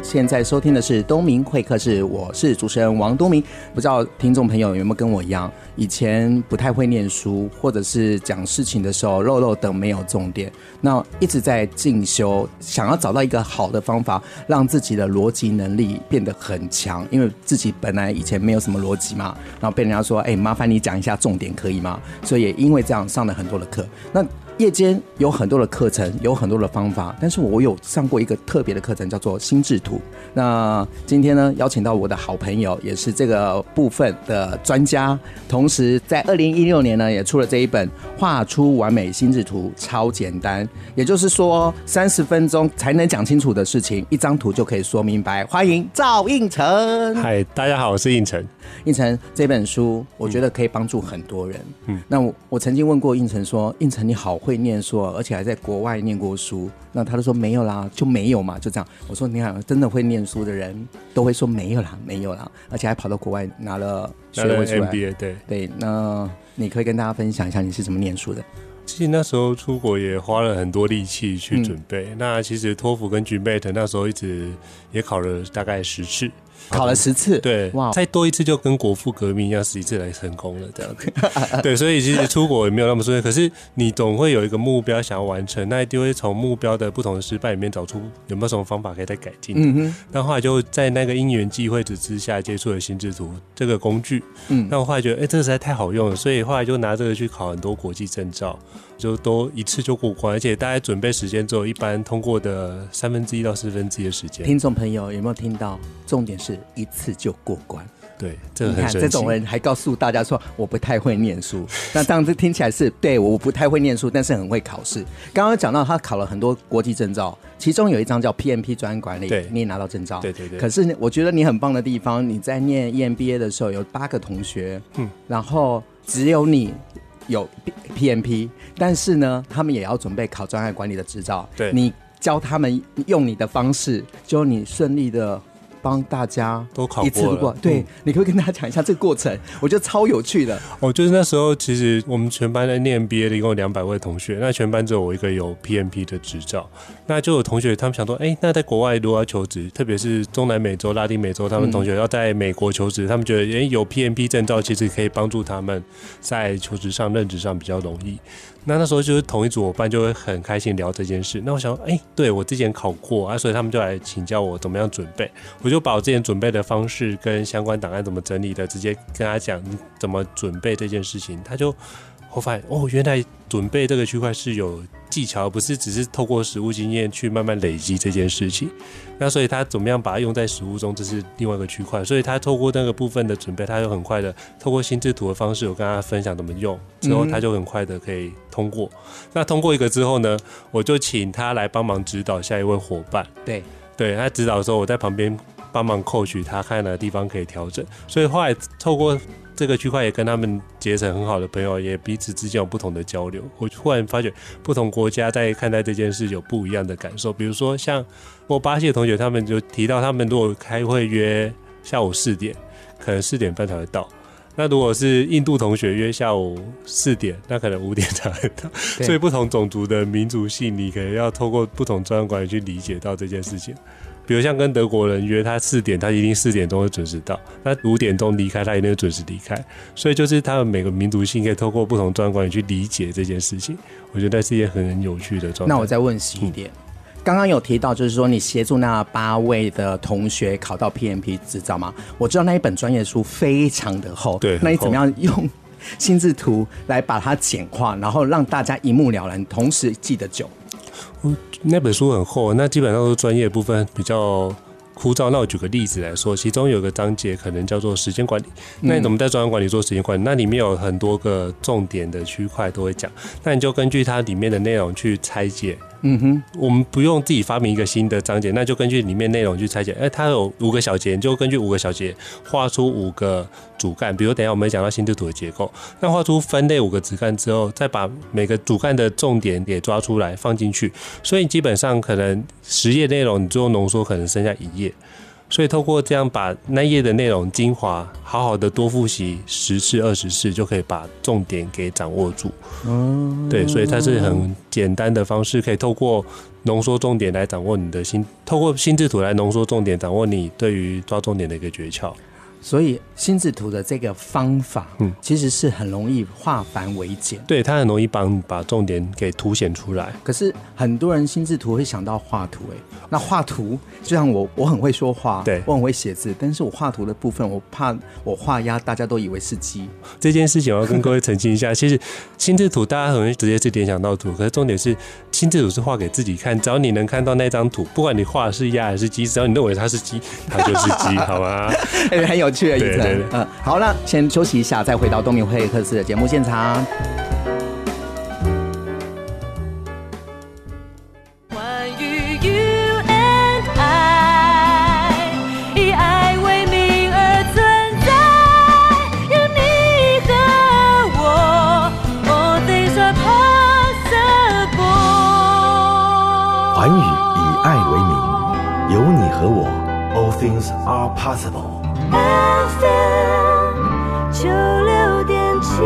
现在收听的是东明会客室，我是主持人王东明。不知道听众朋友有没有跟我一样，以前不太会念书，或者是讲事情的时候漏漏等没有重点，那一直在进修，想要找到一个好的方法，让自己的逻辑能力变得很强，因为自己本来以前没有什么逻辑嘛，然后被人家说，哎，麻烦你讲一下重点可以吗？所以也因为这样上了很多的课，那。夜间有很多的课程，有很多的方法，但是我有上过一个特别的课程，叫做心智图。那今天呢，邀请到我的好朋友，也是这个部分的专家，同时在二零一六年呢，也出了这一本《画出完美心智图超简单》，也就是说，三十分钟才能讲清楚的事情，一张图就可以说明白。欢迎赵应成。嗨，大家好，我是应成。应成这本书，我觉得可以帮助很多人。嗯，那我我曾经问过应成说：“应成你好会念书，而且还在国外念过书。”那他就说：“没有啦，就没有嘛，就这样。”我说：“你看，真的会念书的人都会说没有啦，没有啦，而且还跑到国外拿了学位出来。MBA，对对，那你可以跟大家分享一下你是怎么念书的？其实那时候出国也花了很多力气去准备。嗯、那其实托福跟 GMAT 那时候一直也考了大概十次。考了十次，对，哇，再多一次就跟国父革命一样，十一次来成功了这样子。对，所以其实出国也没有那么顺利，可是你总会有一个目标想要完成，那一定会从目标的不同的失败里面找出有没有什么方法可以再改进。嗯哼。那后来就在那个因缘际会之下接触了心智图这个工具。嗯。那我后来觉得，哎、欸，这个实在太好用了，所以后来就拿这个去考很多国际证照，就都一次就过关，而且大概准备时间只有一般通过的三分之一到四分之一的时间。听众朋友有没有听到？重点是一次就过关。对，这你看这种人还告诉大家说我不太会念书，那这样子听起来是对，我不太会念书，但是很会考试。刚刚讲到他考了很多国际证照，其中有一张叫 PMP 专案管理，对，你也拿到证照。对对对。可是我觉得你很棒的地方，你在念 EMBA 的时候有八个同学，嗯，然后只有你。有 PMP，但是呢，他们也要准备考专案管理的执照。对，你教他们用你的方式，就你顺利的。帮大家都考过了，对，嗯、你可不可以跟大家讲一下这个过程？我觉得超有趣的。哦，就是那时候，其实我们全班在念 MBA 的，一共有两百位同学，那全班只有我一个有 PMP 的执照。那就有同学他们想说，哎、欸，那在国外如果要求职，特别是中南美洲、拉丁美洲，他们同学要在美国求职，嗯、他们觉得，哎、欸，有 PMP 证照其实可以帮助他们在求职上、任职上比较容易。那那时候就是同一组伙伴就会很开心聊这件事。那我想，哎、对我之前考过啊，所以他们就来请教我怎么样准备。我就把我之前准备的方式跟相关档案怎么整理的，直接跟他讲怎么准备这件事情。他就我发现哦，原来准备这个区块是有技巧，不是只是透过实物经验去慢慢累积这件事情。那所以他怎么样把它用在实物中，这是另外一个区块。所以他透过那个部分的准备，他就很快的透过心智图的方式，我跟他分享怎么用，之后他就很快的可以通过。嗯、那通过一个之后呢，我就请他来帮忙指导下一位伙伴。对，对他指导的时候，我在旁边帮忙 coach 他，看哪个地方可以调整。所以后来透过。这个区块也跟他们结成很好的朋友，也彼此之间有不同的交流。我突然发觉，不同国家在看待这件事有不一样的感受。比如说，像我巴西的同学，他们就提到，他们如果开会约下午四点，可能四点半才会到；那如果是印度同学约下午四点，那可能五点才会到。所以，不同种族的民族性，你可能要透过不同专业管理去理解到这件事情。比如像跟德国人约他四点，他一定四点钟会准时到；他五点钟离开，他一定会准时离开。所以就是他们每个民族性可以透过不同专业管理去理解这件事情。我觉得是一件很有趣的状态。那我再问细一点，刚刚、嗯、有提到就是说你协助那八位的同学考到 PMP 执照吗？我知道那一本专业书非常的厚，对，那你怎么样用心智图来把它简化，然后让大家一目了然，同时记得久？那本书很厚，那基本上都是专业部分比较枯燥。那我举个例子来说，其中有个章节可能叫做时间管理。那你怎么在专案管理做时间管理？那里面有很多个重点的区块都会讲。那你就根据它里面的内容去拆解嗯哼，我们不用自己发明一个新的章节，那就根据里面内容去拆解。哎，它有五个小节，就根据五个小节画出五个主干。比如等下我们讲到心智图的结构，那画出分类五个子干之后，再把每个主干的重点给抓出来放进去。所以基本上可能十页内容，你最后浓缩可能剩下一页。所以透过这样把那页的内容精华，好好的多复习十次、二十次，就可以把重点给掌握住。嗯，对，所以它是很简单的方式，可以透过浓缩重点来掌握你的心，透过心智图来浓缩重点，掌握你对于抓重点的一个诀窍。所以心智图的这个方法，嗯，其实是很容易化繁为简。对，它很容易帮把重点给凸显出来。可是很多人心智图会想到画图，哎，那画图就像我，我很会说话，对，我很会写字，但是我画图的部分，我怕我画鸭，大家都以为是鸡。这件事情我要跟各位澄清一下，其实心智图大家很容易直接是联想到图，可是重点是心智图是画给自己看，只要你能看到那张图，不管你画的是鸭还是鸡，只要你认为它是鸡，它就是鸡，好吗？哎，很有。去了一层，嗯，好了，先休息一下，再回到东明会客室的节目现场。环宇以爱为名，有你和我，All things are possible。FM 九六点七。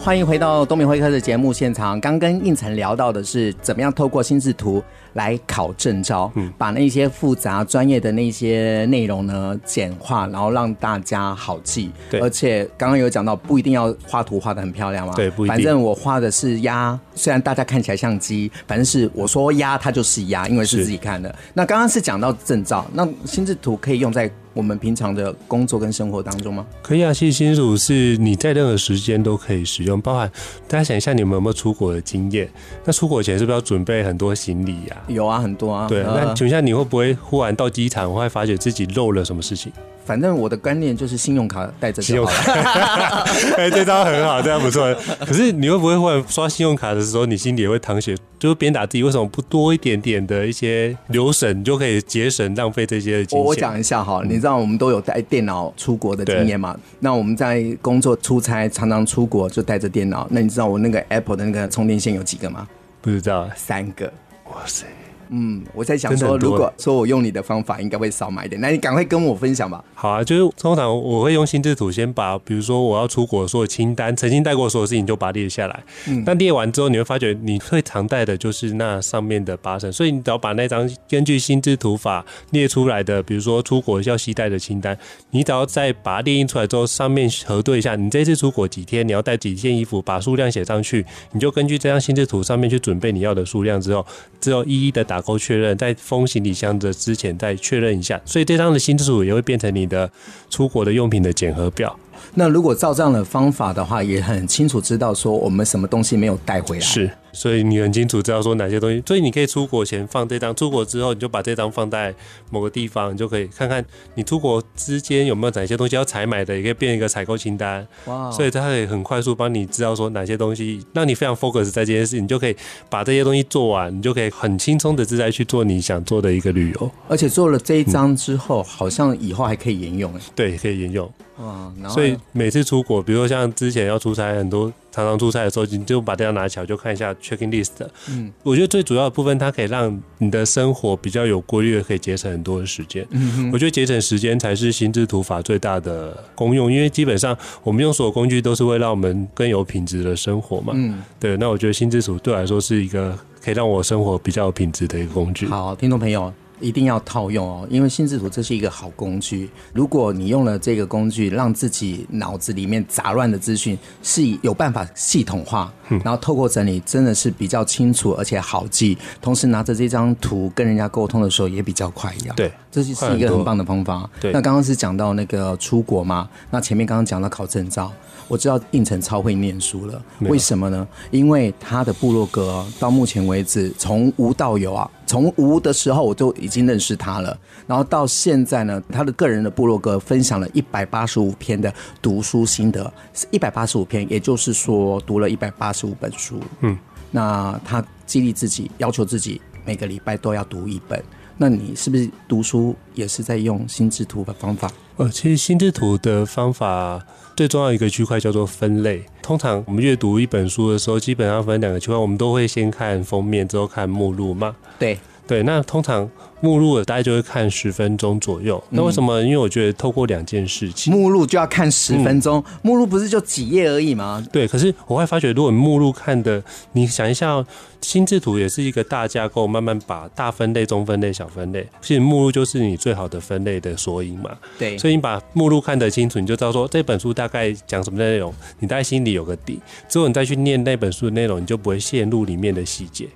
欢迎回到东明会客的节目现场。刚跟应晨聊到的是怎么样透过心智图来考证照，嗯，把那些复杂专业的那些内容呢简化，然后让大家好记。对，而且刚刚有讲到，不一定要画图画的很漂亮嘛。对，不一定。反正我画的是鸭，虽然大家看起来像鸡，反正是我说鸭，它就是鸭，因为是自己看的。那刚刚是讲到证照，那心智图可以用在我们平常的工作跟生活当中吗？可以啊，其实心智图是你在任何时间都可以使用，包含大家想一下，你们有没有出国的经验？那出国前是不是要准备很多行李呀？有啊，很多啊。对，那请问一下，你会不会忽然到机场，会发觉自己漏了什么事情？反正我的观念就是信用卡带着就好了。哎，这招很好，这样不错。可是你会不会忽然刷信用卡的时候，你心里也会淌血，就是鞭打自己？为什么不多一点点的一些留神，你就可以节省浪费这些金钱？我讲一下哈，你知道我们都有带电脑出国的经验嘛？那我们在工作出差，常常出国就带着电脑。那你知道我那个 Apple 的那个充电线有几个吗？不知道，三个。哇塞！嗯，我在想说，如果说我用你的方法，应该会少买一点。那你赶快跟我分享吧。好啊，就是通常我会用心智图，先把比如说我要出国的所有清单，曾经带过所有事情，就把它列下来。嗯，但列完之后，你会发觉你最常带的就是那上面的八成，所以你只要把那张根据心智图法列出来的，比如说出国要携带的清单，你只要再把它列印出来之后，上面核对一下，你这次出国几天，你要带几件衣服，把数量写上去，你就根据这张心智图上面去准备你要的数量之后，之后一一的打勾确认，在封行李箱的之前再确认一下，所以这张的新制度也会变成你的出国的用品的检核表。那如果照这样的方法的话，也很清楚知道说我们什么东西没有带回来。是，所以你很清楚知道说哪些东西，所以你可以出国前放这张，出国之后你就把这张放在某个地方，你就可以看看你出国之间有没有哪些东西要采买的，也可以变一个采购清单。哇！所以它可以很快速帮你知道说哪些东西让你非常 focus 在这件事情，你就可以把这些东西做完，你就可以很轻松的自在去做你想做的一个旅游。而且做了这一张之后，嗯、好像以后还可以沿用。对，可以沿用。哇，所以每次出国，比如说像之前要出差，很多常常出差的时候，你就把这张拿起来就看一下 checking list。嗯，我觉得最主要的部分，它可以让你的生活比较有规律的，可以节省很多的时间。嗯哼，我觉得节省时间才是心智图法最大的功用，因为基本上我们用所有工具都是为了让我们更有品质的生活嘛。嗯，对。那我觉得心智图对我来说是一个可以让我生活比较有品质的一个工具。好，听众朋友。一定要套用哦，因为心智图这是一个好工具。如果你用了这个工具，让自己脑子里面杂乱的资讯是有办法系统化，然后透过整理，真的是比较清楚而且好记。同时拿着这张图跟人家沟通的时候也比较快一样。对，这是是一个很棒的方法。对，那刚刚是讲到那个出国嘛，那前面刚刚讲到考证照。我知道应成超会念书了，为什么呢？因为他的部落格到目前为止从无到有啊，从无的时候我就已已经认识他了。然后到现在呢，他的个人的部落格分享了一百八十五篇的读书心得，一百八十五篇，也就是说读了一百八十五本书。嗯，那他激励自己，要求自己每个礼拜都要读一本。那你是不是读书也是在用心智图的方法？呃，其实心智图的方法最重要一个区块叫做分类。通常我们阅读一本书的时候，基本上分两个区块，我们都会先看封面，之后看目录嘛。对对，那通常。目录大概就会看十分钟左右。那为什么？因为我觉得透过两件事情，目录就要看十分钟。目录不是就几页而已吗？对。可是我会发觉，如果你目录看的，你想一下，心智图也是一个大架构，慢慢把大分类、中分类、小分类。其实目录就是你最好的分类的索引嘛。对。所以你把目录看得清楚，你就知道说这本书大概讲什么内容，你大概心里有个底。之后你再去念那本书的内容，你就不会陷入里面的细节。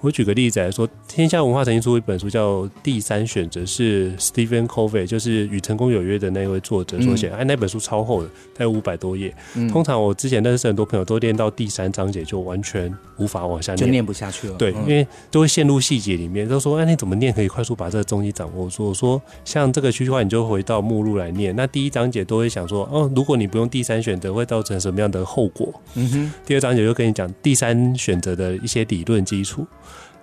我举个例子来说，天下文化曾经出一本书叫《第三选择》，是 Stephen Covey，就是《与成功有约》的那位作者所写。哎、嗯，那本书超厚的，大概五百多页。嗯、通常我之前认识很多朋友都念到第三章节就完全无法往下念，就念不下去了。对，嗯、因为都会陷入细节里面。都说，哎，你怎么念可以快速把这个东西掌握？我说，像这个区块，你就回到目录来念。那第一章节都会想说，哦，如果你不用第三选择，会造成什么样的后果？嗯哼。第二章节就跟你讲第三选择的一些理论基础。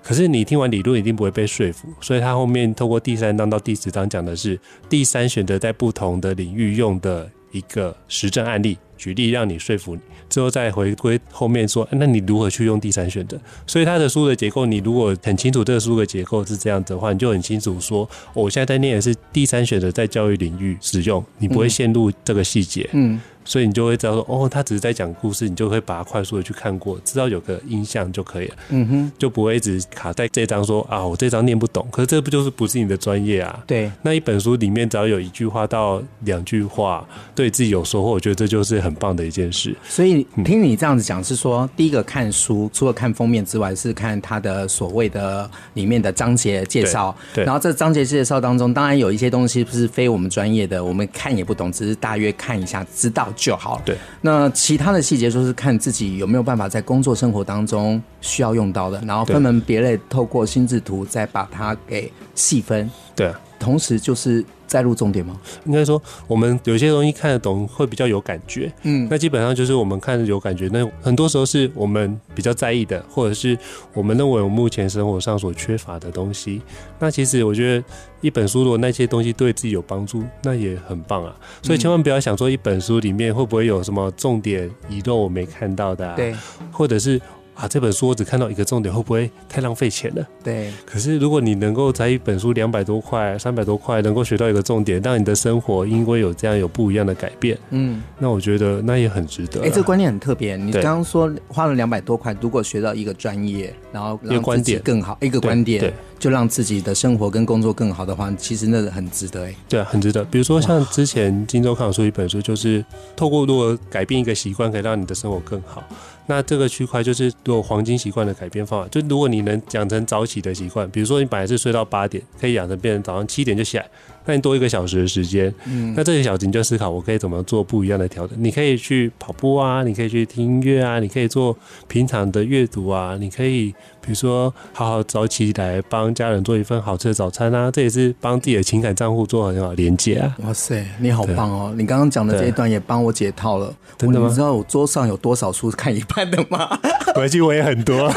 可是你听完理论一定不会被说服，所以他后面透过第三章到第十章讲的是第三选择在不同的领域用的一个实证案例，举例让你说服你，之后再回归后面说，那你如何去用第三选择？所以他的书的结构，你如果很清楚这个书的结构是这样子的话，你就很清楚说，我现在在念的是第三选择在教育领域使用，你不会陷入这个细节。嗯。嗯所以你就会知道说，哦，他只是在讲故事，你就会把它快速的去看过，知道有个印象就可以了。嗯哼，就不会一直卡在这张说啊，我这张念不懂。可是这不就是不是你的专业啊？对。那一本书里面只要有一句话到两句话，对自己有收获，我觉得这就是很棒的一件事。所以听你这样子讲，是说、嗯、第一个看书，除了看封面之外，是看它的所谓的里面的章节介绍。对。然后这章节介绍当中，当然有一些东西不是非我们专业的，我们看也不懂，只是大约看一下，知道。就好。对，那其他的细节就是看自己有没有办法在工作生活当中需要用到的，然后分门别类，透过心智图再把它给细分。对，同时就是。带入重点吗？应该说，我们有些东西看得懂，会比较有感觉。嗯，那基本上就是我们看有感觉。那很多时候是我们比较在意的，或者是我们认为我目前生活上所缺乏的东西。那其实我觉得，一本书如果那些东西对自己有帮助，那也很棒啊。所以千万不要想说一本书里面会不会有什么重点遗漏我没看到的，啊，对，或者是。啊，这本书我只看到一个重点，会不会太浪费钱了？对。可是如果你能够在一本书两百多块、三百多块，能够学到一个重点，让你的生活因为有这样有不一样的改变，嗯，那我觉得那也很值得。哎、欸，这个观念很特别。你刚刚说花了两百多块，如果学到一个专业，然后一个观点更好，一个观点，对，就让自己的生活跟工作更好的话，其实那很值得。哎，对啊，很值得。比如说像之前《金周刊》有出一本书，就是透过如果改变一个习惯，可以让你的生活更好。那这个区块就是做黄金习惯的改变方法，就如果你能养成早起的习惯，比如说你本来是睡到八点，可以养成变成早上七点就起来。那你多一个小时的时间，嗯，那这个小时你就思考，我可以怎么做不一样的调整？你可以去跑步啊，你可以去听音乐啊，你可以做平常的阅读啊，你可以比如说好好早起来帮家人做一份好吃的早餐啊，这也是帮自己的情感账户做很好连接啊。哇塞，你好棒哦！你刚刚讲的这一段也帮我解套了。真的吗？你知道我桌上有多少书看一半的吗？回去我也很多，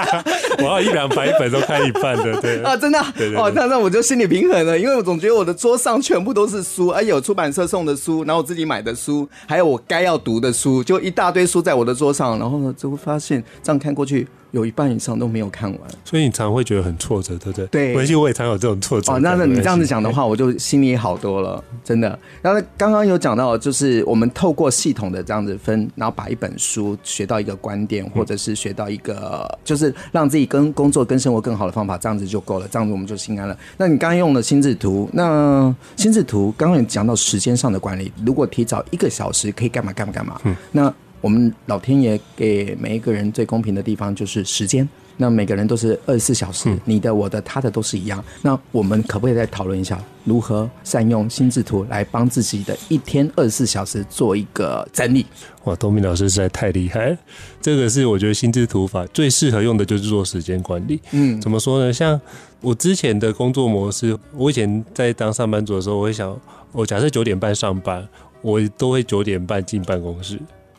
我要一两百本都看一半的，对啊，真的，对对对哦，那那我就心里平衡了，因为我总觉得我的桌上全部都是书，而有出版社送的书，然后我自己买的书，还有我该要读的书，就一大堆书在我的桌上，然后呢，就会发现这样看过去。有一半以上都没有看完，所以你常常会觉得很挫折，对不对？对，回去我也常有这种挫折。哦，那那你这样子讲的话，我就心里好多了，真的。然后刚刚有讲到，就是我们透过系统的这样子分，然后把一本书学到一个观点，或者是学到一个，就是让自己跟工作跟生活更好的方法，这样子就够了，这样子我们就心安了。那你刚刚用的心智图，那心智图刚刚也讲到时间上的管理，如果提早一个小时可以干嘛干嘛干嘛？嗯，那。我们老天爷给每一个人最公平的地方就是时间，那每个人都是二十四小时，嗯、你的、我的、他的都是一样。那我们可不可以再讨论一下，如何善用心智图来帮自己的一天二十四小时做一个整理？哇，东明老师实在太厉害！这个是我觉得心智图法最适合用的，就是做时间管理。嗯，怎么说呢？像我之前的工作模式，我以前在当上班族的时候，我会想，我假设九点半上班，我都会九点半进办公室。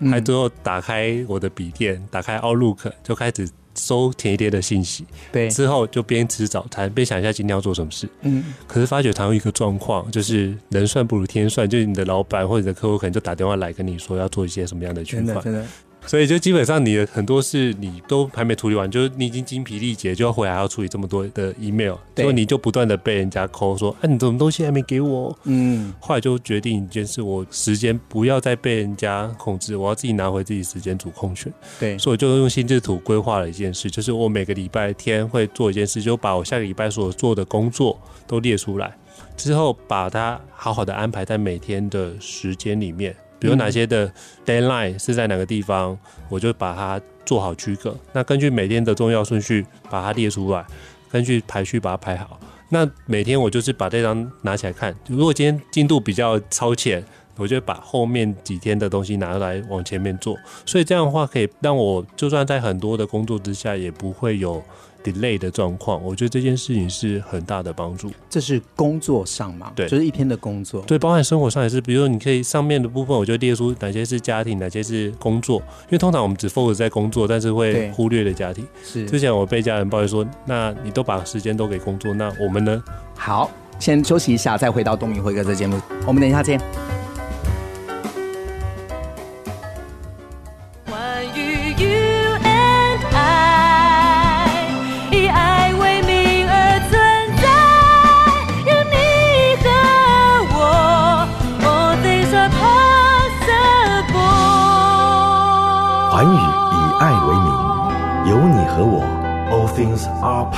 还最后打开我的笔电，打开 Outlook 就开始搜前一天的信息。对，之后就边吃早餐边想一下今天要做什么事。嗯，可是发觉常有一个状况，就是人算不如天算，就是你的老板或者你的客户可能就打电话来跟你说要做一些什么样的区块。真的。所以就基本上你的很多事你都还没处理完，就是你已经精疲力竭，就要回来还要处理这么多的 email，所以你就不断的被人家 call 说，哎、啊，你什么东西还没给我？嗯，后来就决定一件事，我时间不要再被人家控制，我要自己拿回自己时间主控权。对，所以我就用心智图规划了一件事，就是我每个礼拜天会做一件事，就把我下个礼拜所做的工作都列出来，之后把它好好的安排在每天的时间里面。比如哪些的 deadline 是在哪个地方，我就把它做好区隔。那根据每天的重要顺序把它列出来，根据排序把它排好。那每天我就是把这张拿起来看。如果今天进度比较超前，我就把后面几天的东西拿来往前面做。所以这样的话可以让我就算在很多的工作之下，也不会有。Delay 的状况，我觉得这件事情是很大的帮助。这是工作上嘛？对，就是一天的工作。对，包含生活上也是。比如说，你可以上面的部分，我就列出哪些是家庭，哪些是工作。因为通常我们只 focus 在工作，但是会忽略了家庭。是。之前我被家人抱怨说：“那你都把时间都给工作，那我们呢？”好，先休息一下，再回到东明辉哥这节目。我们等一下见。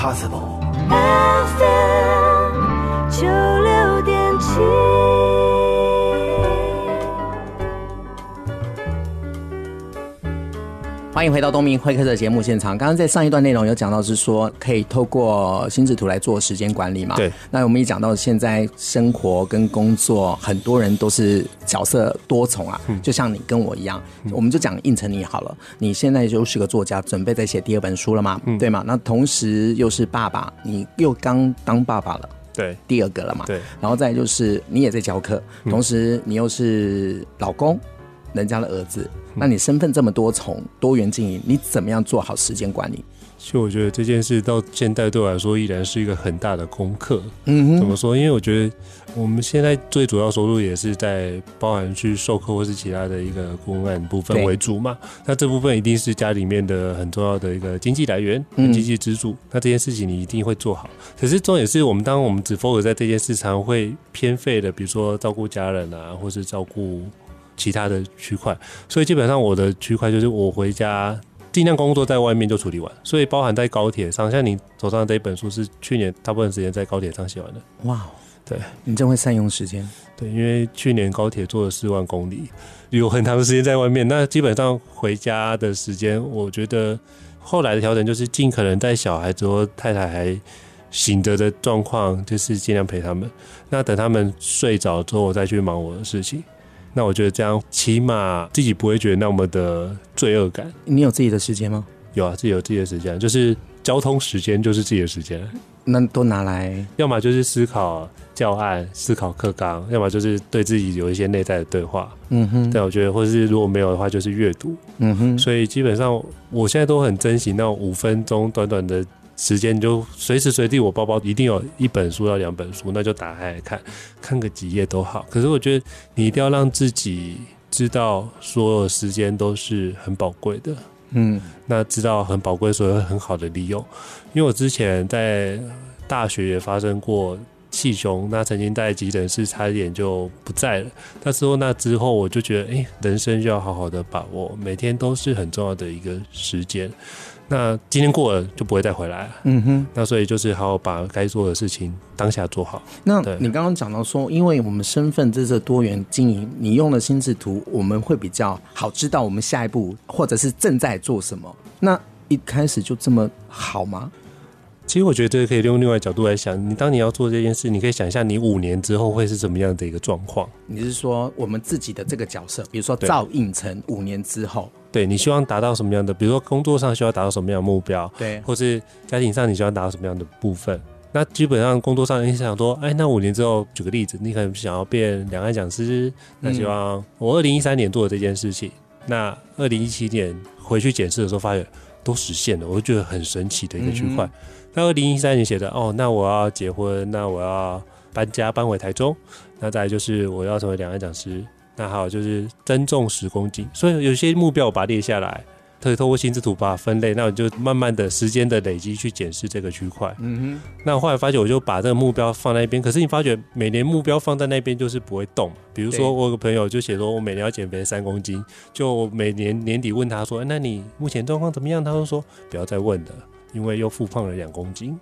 Possible. 欢迎回到东明会客的节目现场。刚刚在上一段内容有讲到，是说可以透过心智图来做时间管理嘛？对。那我们也讲到，现在生活跟工作，很多人都是角色多重啊。嗯。就像你跟我一样，我们就讲应承你好了。你现在就是个作家，准备在写第二本书了嘛？嗯。对嘛？那同时又是爸爸，你又刚当爸爸了。对。第二个了嘛？对。然后再就是你也在教课，同时你又是老公。人家的儿子，那你身份这么多重、多元经营，你怎么样做好时间管理？其实我觉得这件事到现在对我来说依然是一个很大的功课。嗯哼，怎么说？因为我觉得我们现在最主要收入也是在包含去授课或是其他的一个公案部分为主嘛。那这部分一定是家里面的很重要的一个经济来源、经济支柱。那这件事情你一定会做好。可是重点是我们当我们只 focus 在这件事，上会偏废的，比如说照顾家人啊，或是照顾。其他的区块，所以基本上我的区块就是我回家尽量工作在外面就处理完，所以包含在高铁上，像你手上这一本书是去年大部分时间在高铁上写完的。哇，对，你真会善用时间。对，因为去年高铁坐了四万公里，有很长的时间在外面，那基本上回家的时间，我觉得后来的调整就是尽可能在小孩之后，太太还醒着的状况，就是尽量陪他们。那等他们睡着之后，我再去忙我的事情。那我觉得这样起码自己不会觉得那么的罪恶感。你有自己的时间吗？有啊，自己有自己的时间，就是交通时间就是自己的时间。那都拿来，要么就是思考教案、思考课纲，要么就是对自己有一些内在的对话。嗯哼，但我觉得，或是如果没有的话，就是阅读。嗯哼，所以基本上我现在都很珍惜那五分钟短短的。时间就随时随地，我包包一定有一本书，要两本书，那就打开来看，看个几页都好。可是我觉得你一定要让自己知道，所有时间都是很宝贵的。嗯，那知道很宝贵，所以会很好的利用。因为我之前在大学也发生过气胸，那曾经在急诊室差一点就不在了。那时候，那之后我就觉得，哎、欸，人生就要好好的把握，每天都是很重要的一个时间。那今天过了就不会再回来了。嗯哼。那所以就是好好把该做的事情当下做好。那你刚刚讲到说，因为我们身份这是多元经营，你用了心智图，我们会比较好知道我们下一步或者是正在做什么。那一开始就这么好吗？其实我觉得这个可以用另外角度来想，你当你要做这件事，你可以想一下你五年之后会是怎么样的一个状况。你是说我们自己的这个角色，比如说赵胤丞五年之后，对，你希望达到什么样的？比如说工作上需要达到什么样的目标？对，或是家庭上你希望达到什么样的部分？那基本上工作上你想说，哎，那五年之后，举个例子，你可能想要变两岸讲师，那希望我二零一三年做的这件事情，那二零一七年回去检视的时候发现都实现了，我就觉得很神奇的一个区块。嗯那二零一三年写的哦，那我要结婚，那我要搬家搬回台中，那再来就是我要成为两岸讲师，那还有就是增重十公斤，所以有些目标我把它列下来。可以透过心智图把它分类，那我就慢慢的时间的累积去检视这个区块。嗯哼。那我后来发觉，我就把这个目标放在那边。可是你发觉每年目标放在那边就是不会动。比如说，我有个朋友就写说，我每年要减肥三公斤，就每年年底问他说，那你目前状况怎么样？他就说不要再问了，因为又复胖了两公斤。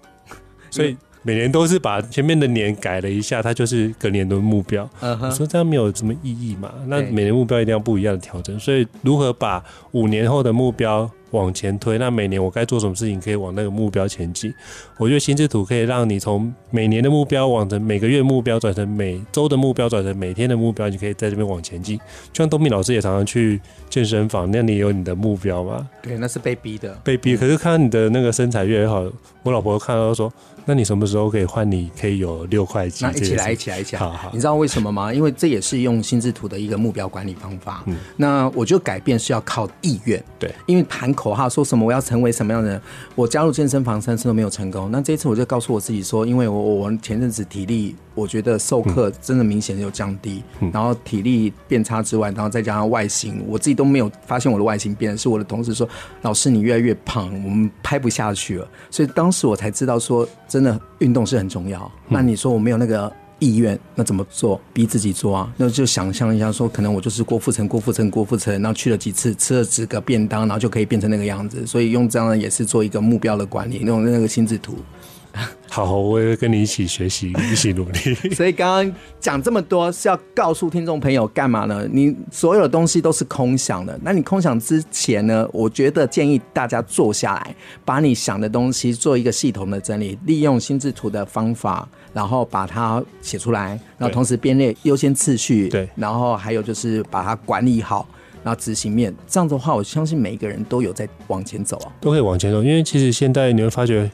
所以。每年都是把前面的年改了一下，它就是隔年的目标。Uh. 我说这样没有什么意义嘛？那每年目标一定要不一样的调整。所以如何把五年后的目标往前推？那每年我该做什么事情可以往那个目标前进？我觉得心智图可以让你从每年的目标往成每个月目标，转成每周的目标，转成每天的目标，你可以在这边往前进。就像东明老师也常常去健身房，那你有你的目标吗？对，那是被逼的，被逼。可是看到你的那个身材越来越好，我老婆看到说。那你什么时候可以换？你可以有六块钱？那一起来，一起来，一起来。好好，你知道为什么吗？因为这也是用心智图的一个目标管理方法。嗯，那我觉得改变是要靠意愿。对，因为喊口号说什么我要成为什么样的人，我加入健身房三次都没有成功。那这一次我就告诉我自己说，因为我我前阵子体力。我觉得授课真的明显有降低，嗯、然后体力变差之外，然后再加上外形，我自己都没有发现我的外形变，是我的同事说：“老师你越来越胖，我们拍不下去了。”所以当时我才知道说，真的运动是很重要。嗯、那你说我没有那个意愿，那怎么做？逼自己做啊？那就想象一下说，可能我就是郭富城，郭富城，郭富城，然后去了几次，吃了几个便当，然后就可以变成那个样子。所以用这样的也是做一个目标的管理，用那个心智图。好，我也会跟你一起学习，一起努力。所以刚刚讲这么多是要告诉听众朋友干嘛呢？你所有的东西都是空想的。那你空想之前呢？我觉得建议大家坐下来，把你想的东西做一个系统的整理，利用心智图的方法，然后把它写出来，然后同时编列优先次序。对，然后还有就是把它管理好，然后执行面。这样的话，我相信每一个人都有在往前走啊，都可以往前走。因为其实现在你会发觉。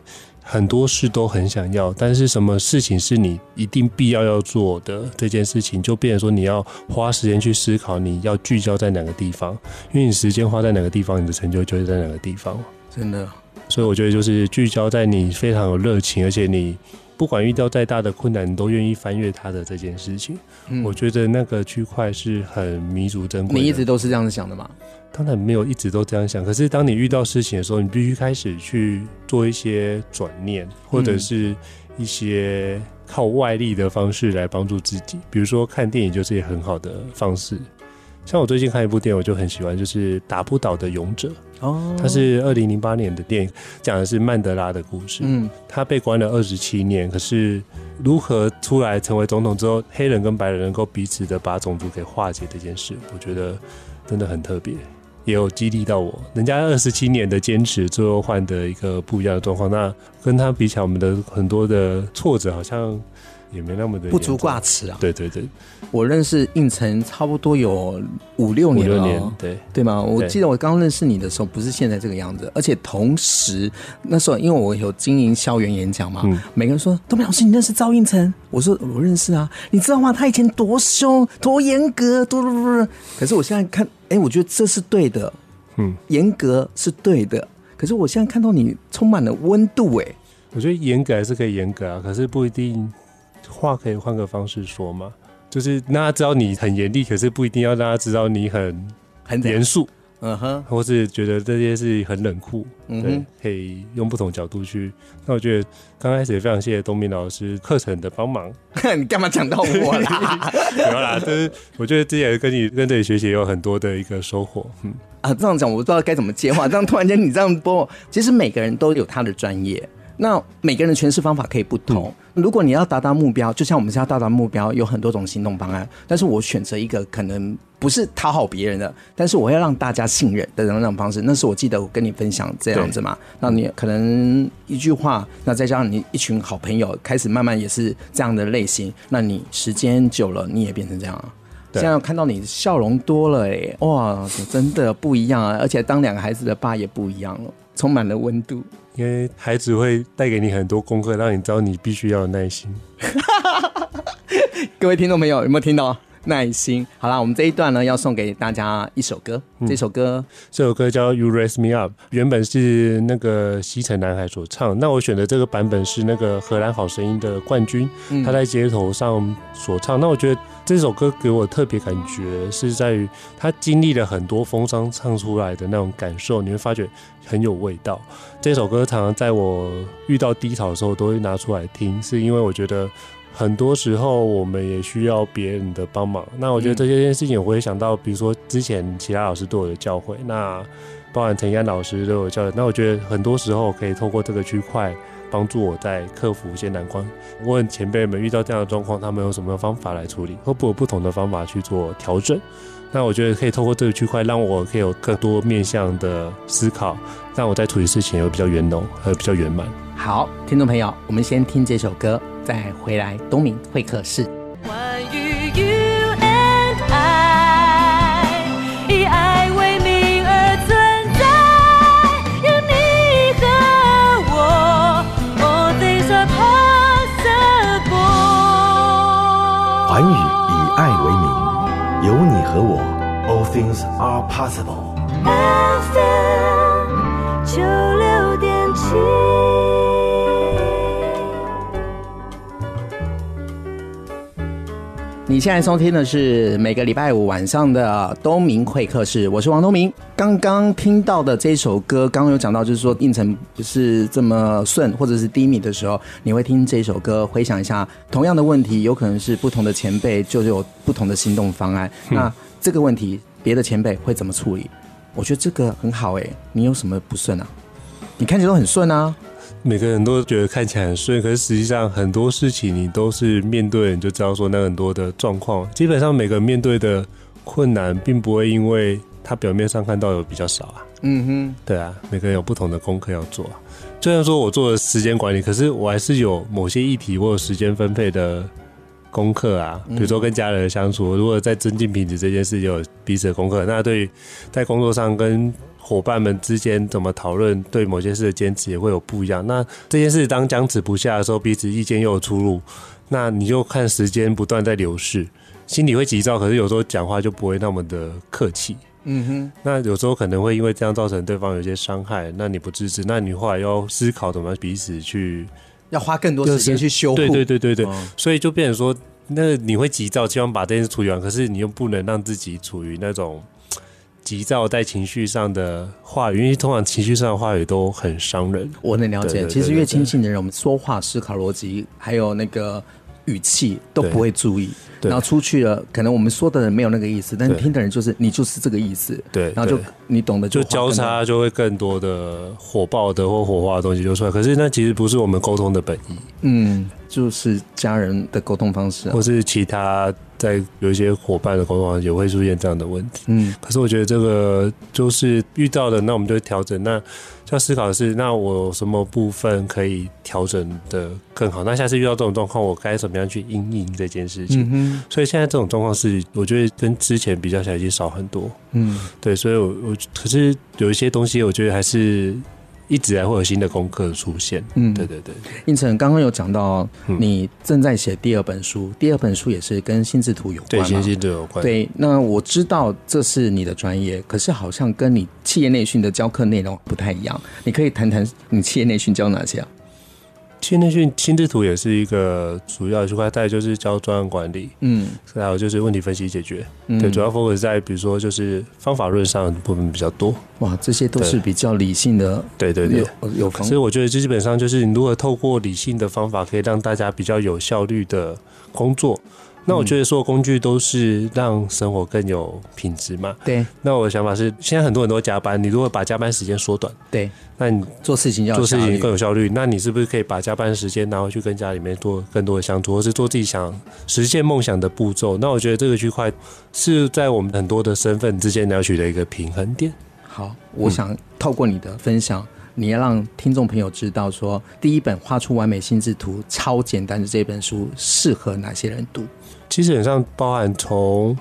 很多事都很想要，但是什么事情是你一定必要要做的这件事情，就变成说你要花时间去思考，你要聚焦在哪个地方，因为你时间花在哪个地方，你的成就就会在哪个地方。真的，所以我觉得就是聚焦在你非常有热情，而且你不管遇到再大的困难，你都愿意翻越它的这件事情。嗯，我觉得那个区块是很弥足珍贵。你一直都是这样子想的吗？当然没有一直都这样想，可是当你遇到事情的时候，你必须开始去做一些转念，或者是一些靠外力的方式来帮助自己。比如说看电影就是一个很好的方式。像我最近看一部电影，我就很喜欢，就是《打不倒的勇者》哦，它是二零零八年的电影，讲的是曼德拉的故事。嗯，他被关了二十七年，可是如何出来成为总统之后，黑人跟白人能够彼此的把种族给化解这件事，我觉得真的很特别。也有激励到我，人家二十七年的坚持，最后换得一个不一样的状况。那跟他比起来，我们的很多的挫折好像也没那么的不足挂齿啊。对对对，我认识应城差不多有五六年了，年对对吗？我记得我刚认识你的时候，不是现在这个样子，而且同时那时候，因为我有经营校园演讲嘛，嗯、每个人说：“东明老师，你认识赵应城？”我说：“我认识啊，你知道吗？他以前多凶、多严格、多多多。”可是我现在看。哎，我觉得这是对的，嗯，严格是对的。可是我现在看到你充满了温度，哎，我觉得严格还是可以严格啊，可是不一定话可以换个方式说嘛，就是让他知道你很严厉，可是不一定要让他知道你很很严肃。嗯哼，或是觉得这些是很冷酷，嗯可以用不同角度去。那我觉得刚开始也非常谢谢东明老师课程的帮忙。你干嘛讲到我啦？没有啦，就是我觉得之前跟你跟这里学习有很多的一个收获。嗯啊，这样讲我不知道该怎么接话。这样突然间你这样播，其实每个人都有他的专业。那每个人的诠释方法可以不同。嗯、如果你要达到目标，就像我们是要达到目标，有很多种行动方案。但是我选择一个可能不是讨好别人的，但是我要让大家信任的那种方式。那是我记得我跟你分享这样子嘛。那你可能一句话，那再加上你一群好朋友，开始慢慢也是这样的类型。那你时间久了，你也变成这样了。现在看到你笑容多了哎，哇，真的不一样啊！而且当两个孩子的爸也不一样了，充满了温度。因为孩子会带给你很多功课，让你知道你必须要有耐心。各位听众朋友，有没有听懂？耐心。好啦，我们这一段呢，要送给大家一首歌。嗯、这首歌，这首歌叫《You Raise Me Up》，原本是那个西城男孩所唱。那我选的这个版本是那个荷兰好声音的冠军，嗯、他在街头上所唱。那我觉得这首歌给我特别感觉是在于他经历了很多风霜唱出来的那种感受，你会发觉很有味道。这首歌常常在我遇到低潮的时候都会拿出来听，是因为我觉得。很多时候我们也需要别人的帮忙。那我觉得这些件事情，我会想到，比如说之前其他老师对我的教诲，那包含陈安老师对我的教诲。那我觉得很多时候可以透过这个区块帮助我在克服一些难关。问前辈们遇到这样的状况，他们有什么方法来处理，会不会有不同的方法去做调整？那我觉得可以透过这个区块，让我可以有更多面向的思考，让我在处理事情也会比较圆融和比较圆满。好，听众朋友，我们先听这首歌。再回来，东明会客室。Things are possible。FM 九六点七。你现在收听的是每个礼拜五晚上的东明会客室，我是王东明。刚刚听到的这首歌，刚刚有讲到，就是说应承不是这么顺，或者是低迷的时候，你会听这首歌，回想一下同样的问题，有可能是不同的前辈就有不同的行动方案。嗯、那这个问题，别的前辈会怎么处理？我觉得这个很好哎、欸，你有什么不顺啊？你看起来都很顺啊。每个人都觉得看起来很顺，可是实际上很多事情你都是面对，你就知道说那很多的状况。基本上每个人面对的困难，并不会因为他表面上看到有比较少啊。嗯哼，对啊，每个人有不同的功课要做。啊虽然说我做了时间管理，可是我还是有某些议题我有时间分配的功课啊。比如说跟家人的相处，如果在增进品质这件事有彼此的功课，那对于在工作上跟伙伴们之间怎么讨论，对某些事的坚持也会有不一样。那这件事当僵持不下的时候，彼此意见又有出入，那你就看时间不断在流逝，心里会急躁，可是有时候讲话就不会那么的客气。嗯哼，那有时候可能会因为这样造成对方有些伤害，那你不支持，那你后来要思考怎么彼此去，要花更多时间去修复。对对对对对，嗯、所以就变成说，那你会急躁，希望把这件事处理完，可是你又不能让自己处于那种。急躁在情绪上的话语，因为通常情绪上的话语都很伤人。我能了解，其实越亲近的人，我们说话、思考、逻辑，还有那个语气都不会注意。然后出去了，可能我们说的人没有那个意思，但是听的人就是你就是这个意思。对，然后就你懂得就交叉就会更多的火爆的或火花的东西就出来。可是那其实不是我们沟通的本意。嗯，就是家人的沟通方式，或是其他。在有一些伙伴的沟通也会出现这样的问题，嗯，可是我觉得这个就是遇到的，那我们就会调整。那要思考的是，那我什么部分可以调整的更好？那下次遇到这种状况，我该怎么样去应应这件事情？嗯，所以现在这种状况是，我觉得跟之前比较起来已经少很多。嗯，对，所以我我可是有一些东西，我觉得还是。一直还会有新的功课出现。嗯，对对对。应成刚刚有讲到，你正在写第二本书，嗯、第二本书也是跟心智图有关，对，心智图有关。对，那我知道这是你的专业，可是好像跟你企业内训的教课内容不太一样。你可以谈谈你企业内训教哪些啊？心内训心智图也是一个主要的区块，再就是教专案管理，嗯，还有就是问题分析解决，嗯、对，主要 focus 在比如说就是方法论上的部分比较多。哇，这些都是比较理性的，对对对，有有。所以我觉得基本上就是你如何透过理性的方法，可以让大家比较有效率的工作，那我觉得所有工具都是让生活更有品质嘛。对。那我的想法是，现在很多人都加班，你如果把加班时间缩短，对，那你做事情要做事情更有效率。那你是不是可以把加班时间拿回去跟家里面做更多的相处，或是做自己想实现梦想的步骤？那我觉得这个区块是在我们很多的身份之间要取得一个平衡点。好，我想透过你的分享。嗯你要让听众朋友知道，说第一本画出完美心智图超简单的这本书适合哪些人读？其实很像包含从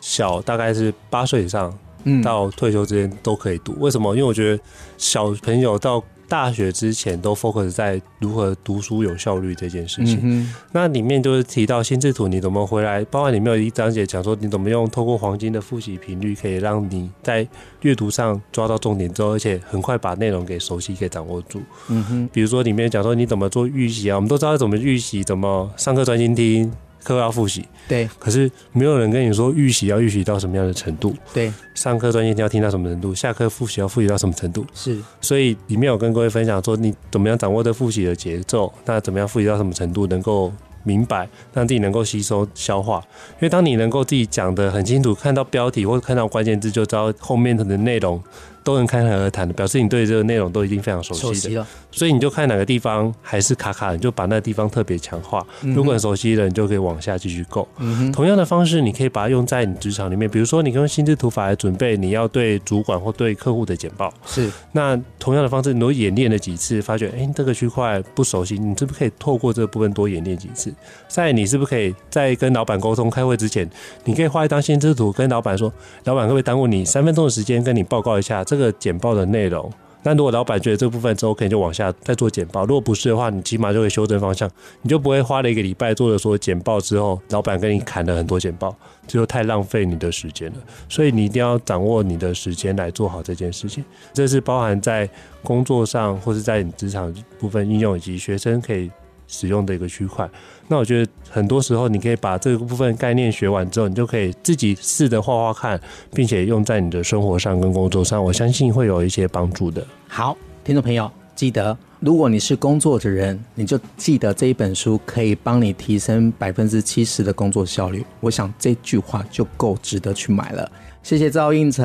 小大概是八岁以上，嗯，到退休之间都可以读。为什么？因为我觉得小朋友到大学之前都 focus 在如何读书有效率这件事情。嗯、那里面就是提到心智图，你怎么回来？包括里面有一章节讲说，你怎么用透过黄金的复习频率，可以让你在阅读上抓到重点之后，而且很快把内容给熟悉、给掌握住。嗯哼。比如说里面讲说，你怎么做预习啊？我们都知道怎么预习，怎么上课专心听。课要复习，对，可是没有人跟你说预习要预习到什么样的程度，对，上课专心听要听到什么程度，下课复习要复习到什么程度，是，所以里面有跟各位分享说，你怎么样掌握这复习的节奏，那怎么样复习到什么程度能够明白，让自己能够吸收消化，因为当你能够自己讲的很清楚，看到标题或者看到关键字就知道后面的内容。都能侃侃而谈的，表示你对这个内容都已经非常熟悉的，悉了。所以你就看哪个地方还是卡卡，你就把那个地方特别强化。如果很熟悉的，你就可以往下继续够。嗯。同样的方式，你可以把它用在你职场里面，比如说你用心智图法来准备你要对主管或对客户的简报。是。那同样的方式，你都演练了几次，发觉哎、欸，这个区块不熟悉，你是不是可以透过这个部分多演练几次？在，你是不是可以在跟老板沟通开会之前，你可以画一张心智图，跟老板说，老板会不会耽误你三分钟的时间，跟你报告一下这个简报的内容。那如果老板觉得这部分之后可以就往下再做简报，如果不是的话，你起码就会修正方向，你就不会花了一个礼拜做了说简报之后，老板跟你砍了很多简报，就太浪费你的时间了。所以你一定要掌握你的时间来做好这件事情。这是包含在工作上或是在你职场部分应用以及学生可以使用的一个区块。那我觉得很多时候，你可以把这个部分概念学完之后，你就可以自己试着画画看，并且用在你的生活上跟工作上，我相信会有一些帮助的。好，听众朋友，记得如果你是工作的人，你就记得这一本书可以帮你提升百分之七十的工作效率。我想这句话就够值得去买了。谢谢赵应成，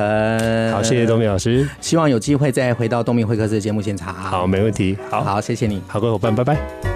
好，谢谢东明老师，希望有机会再回到东明会客室的节目现场。好，没问题。好，好，谢谢你。好，各位伙伴，拜拜。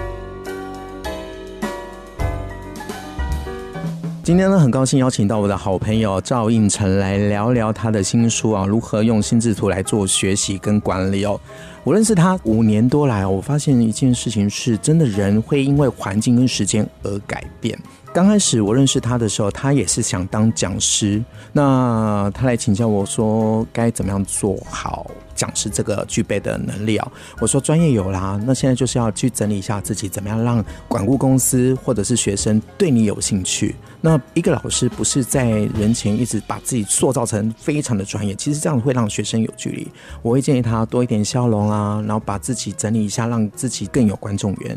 今天呢，很高兴邀请到我的好朋友赵应成来聊聊他的新书啊，如何用心智图来做学习跟管理哦。我认识他五年多来，我发现一件事情是，真的人会因为环境跟时间而改变。刚开始我认识他的时候，他也是想当讲师，那他来请教我说，该怎么样做好讲师这个具备的能力啊？我说专业有啦，那现在就是要去整理一下自己，怎么样让管顾公司或者是学生对你有兴趣。那一个老师不是在人前一直把自己塑造成非常的专业，其实这样会让学生有距离。我会建议他多一点笑容啊，然后把自己整理一下，让自己更有观众缘。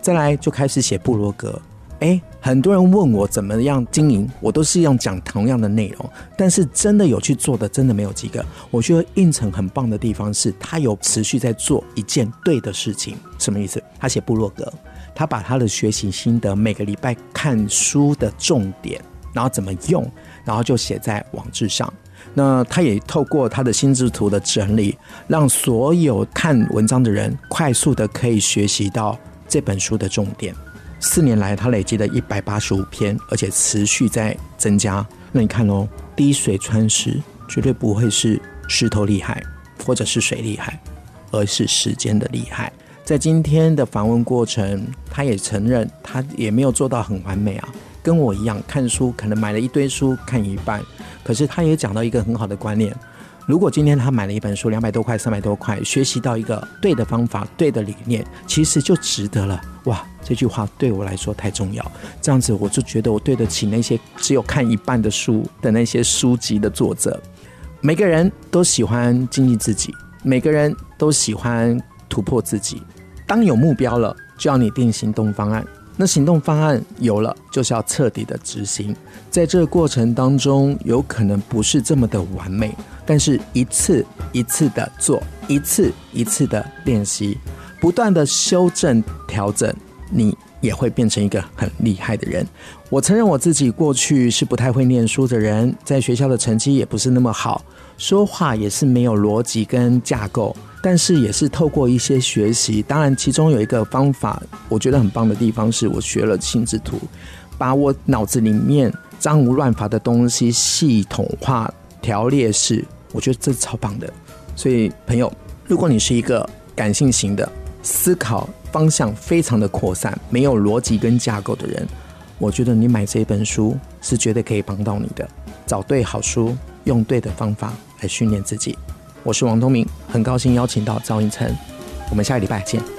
再来就开始写部落格。哎，很多人问我怎么样经营，我都是用讲同样的内容，但是真的有去做的，真的没有几个。我觉得胤丞很棒的地方是，他有持续在做一件对的事情。什么意思？他写部落格，他把他的学习心得，每个礼拜看书的重点，然后怎么用，然后就写在网志上。那他也透过他的心智图的整理，让所有看文章的人快速的可以学习到这本书的重点。四年来，他累积了一百八十五篇，而且持续在增加。那你看哦，滴水穿石，绝对不会是石头厉害，或者是水厉害，而是时间的厉害。在今天的访问过程，他也承认，他也没有做到很完美啊。跟我一样，看书可能买了一堆书，看一半，可是他也讲到一个很好的观念。如果今天他买了一本书，两百多块、三百多块，学习到一个对的方法、对的理念，其实就值得了。哇，这句话对我来说太重要。这样子，我就觉得我对得起那些只有看一半的书的那些书籍的作者。每个人都喜欢精进自己，每个人都喜欢突破自己。当有目标了，就要你定行动方案。那行动方案有了，就是要彻底的执行。在这个过程当中，有可能不是这么的完美。但是一次一次的做，一次一次的练习，不断的修正调整，你也会变成一个很厉害的人。我承认我自己过去是不太会念书的人，在学校的成绩也不是那么好，说话也是没有逻辑跟架构。但是也是透过一些学习，当然其中有一个方法，我觉得很棒的地方是我学了心智图，把我脑子里面脏无乱法的东西系统化条列式，我觉得这超棒的。所以朋友，如果你是一个感性型的，思考方向非常的扩散，没有逻辑跟架构的人，我觉得你买这本书是绝对可以帮到你的。找对好书，用对的方法来训练自己。我是王东明，很高兴邀请到赵映辰，我们下个礼拜见。